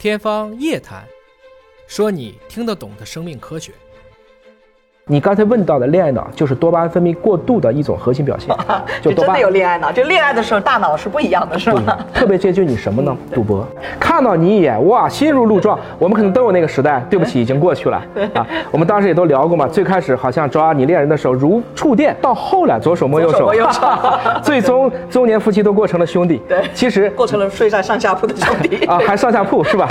天方夜谭，说你听得懂的生命科学。你刚才问到的恋爱脑，就是多巴胺分泌过度的一种核心表现，就真的多巴胺有恋爱脑，就恋爱的时候大脑是不一样的，是吧？特别接近你什么呢？赌博，看到你一眼，哇，心如鹿撞。我们可能都有那个时代，对不起，已经过去了 啊。我们当时也都聊过嘛，最开始好像抓你恋人的手如触电，到后来左手摸右手，左手摸右手 最终中年夫妻都过成了兄弟。对其实过成了睡在上下铺的兄弟啊，还上下铺是吧？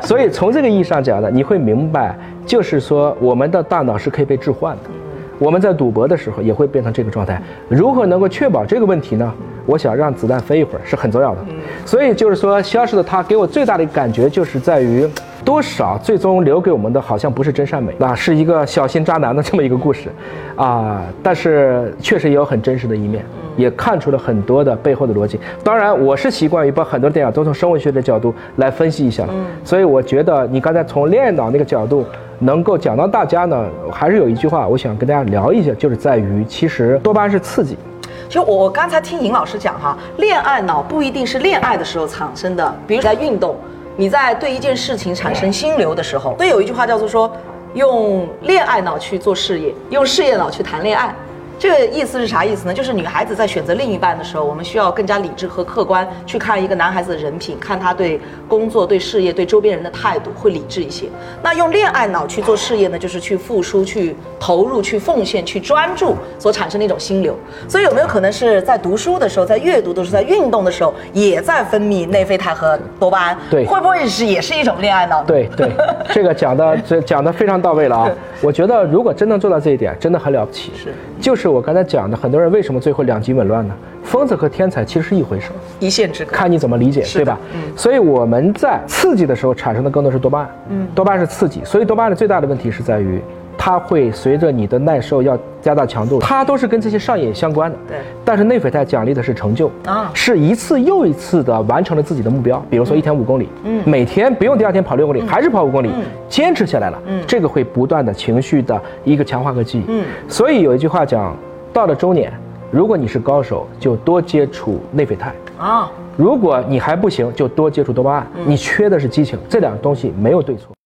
所以从这个意义上讲呢，你会明白，就是说我们的大脑是可以被置换的。我们在赌博的时候也会变成这个状态。如何能够确保这个问题呢？我想让子弹飞一会儿是很重要的。所以就是说，消失的他给我最大的感觉就是在于，多少最终留给我们的好像不是真善美，那是一个小心渣男的这么一个故事，啊，但是确实也有很真实的一面。也看出了很多的背后的逻辑。当然，我是习惯于把很多电影都从生物学的角度来分析一下。嗯，所以我觉得你刚才从恋爱脑那个角度能够讲到大家呢，还是有一句话我想跟大家聊一下，就是在于其实多巴胺是刺激。其实我我刚才听尹老师讲哈，恋爱脑不一定是恋爱的时候产生的，比如在运动，你在对一件事情产生心流的时候，所以有一句话叫做说，用恋爱脑去做事业，用事业脑去谈恋爱。这个意思是啥意思呢？就是女孩子在选择另一半的时候，我们需要更加理智和客观去看一个男孩子的人品，看他对工作、对事业、对周边人的态度，会理智一些。那用恋爱脑去做事业呢，就是去付出、去投入、去奉献、去专注所产生的一种心流。所以有没有可能是在读书的时候、在阅读的时候、在运动的时候，也在分泌内啡肽和多巴胺？对会不会是也是一种恋爱脑呢？对对，这个讲的这讲的非常到位了啊！我觉得如果真能做到这一点，真的很了不起。是，就是我刚才讲的，很多人为什么最后两极紊乱呢？疯子和天才其实是一回事儿。一线之隔。看你怎么理解，对吧？嗯所以我们在刺激的时候产生的更多是多巴胺，嗯，多巴胺是刺激，所以多巴胺的最大的问题是在于，它会随着你的耐受要加大强度，它都是跟这些上瘾相关的。对但是内啡肽奖励的是成就啊是一次又一次的完成了自己的目标，比如说一天五公里，嗯，每天不用第二天跑六公里，还是跑五公里，坚持下来了，嗯，这个会不断的情绪的一个强化和记忆，嗯，所以有一句话讲，到了中年，如果你是高手，就多接触内啡肽。啊。如果你还不行，就多接触多巴胺。你缺的是激情，这两个东西没有对错。